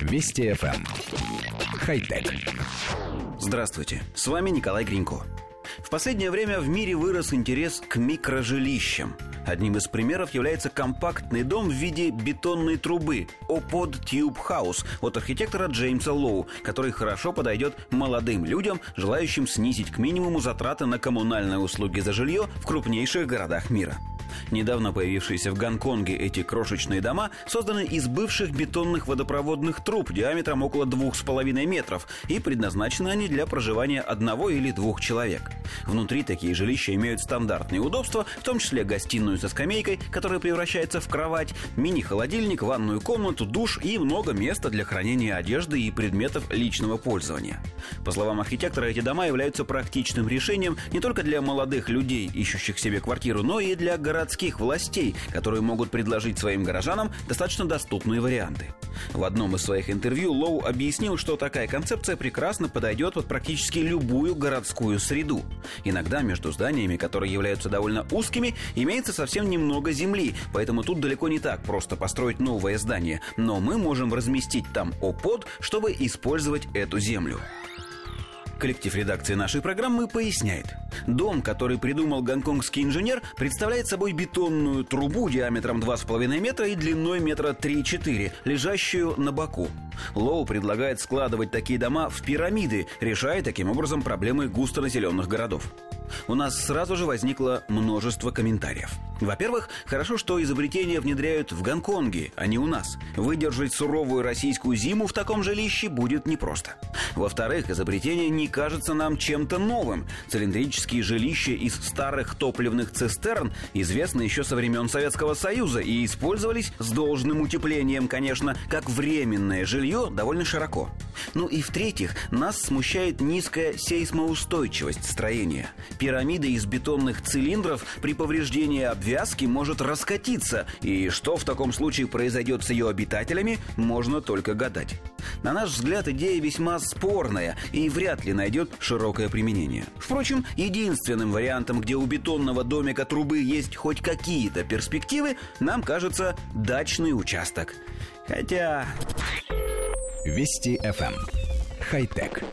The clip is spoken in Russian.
Вести FM. Эм. Хай-тек. Здравствуйте, с вами Николай Гринько. В последнее время в мире вырос интерес к микрожилищам. Одним из примеров является компактный дом в виде бетонной трубы Opod Tube House от архитектора Джеймса Лоу, который хорошо подойдет молодым людям, желающим снизить к минимуму затраты на коммунальные услуги за жилье в крупнейших городах мира. Недавно появившиеся в Гонконге эти крошечные дома созданы из бывших бетонных водопроводных труб диаметром около двух с половиной метров, и предназначены они для проживания одного или двух человек. Внутри такие жилища имеют стандартные удобства, в том числе гостиную со скамейкой, которая превращается в кровать, мини-холодильник, ванную комнату, душ и много места для хранения одежды и предметов личного пользования. По словам архитектора, эти дома являются практичным решением не только для молодых людей, ищущих себе квартиру, но и для городских властей, которые могут предложить своим горожанам достаточно доступные варианты. В одном из своих интервью Лоу объяснил, что такая концепция прекрасно подойдет под практически любую городскую среду. Иногда между зданиями, которые являются довольно узкими, имеется совсем немного земли, поэтому тут далеко не так просто построить новое здание, но мы можем разместить там ОПОД, чтобы использовать эту землю. Коллектив редакции нашей программы поясняет. Дом, который придумал гонконгский инженер, представляет собой бетонную трубу диаметром 2,5 метра и длиной метра 3-4, лежащую на боку. Лоу предлагает складывать такие дома в пирамиды, решая таким образом проблемы густонаселенных городов у нас сразу же возникло множество комментариев. Во-первых, хорошо, что изобретения внедряют в Гонконге, а не у нас. Выдержать суровую российскую зиму в таком жилище будет непросто. Во-вторых, изобретение не кажется нам чем-то новым. Цилиндрические жилища из старых топливных цистерн известны еще со времен Советского Союза и использовались с должным утеплением, конечно, как временное жилье довольно широко. Ну и в-третьих, нас смущает низкая сейсмоустойчивость строения. Пирамида из бетонных цилиндров при повреждении обвязки может раскатиться, и что в таком случае произойдет с ее обитателями, можно только гадать. На наш взгляд, идея весьма спорная и вряд ли найдет широкое применение. Впрочем, единственным вариантом, где у бетонного домика трубы есть хоть какие-то перспективы, нам кажется дачный участок. Хотя... Вести FM. Эм. Хай-тек.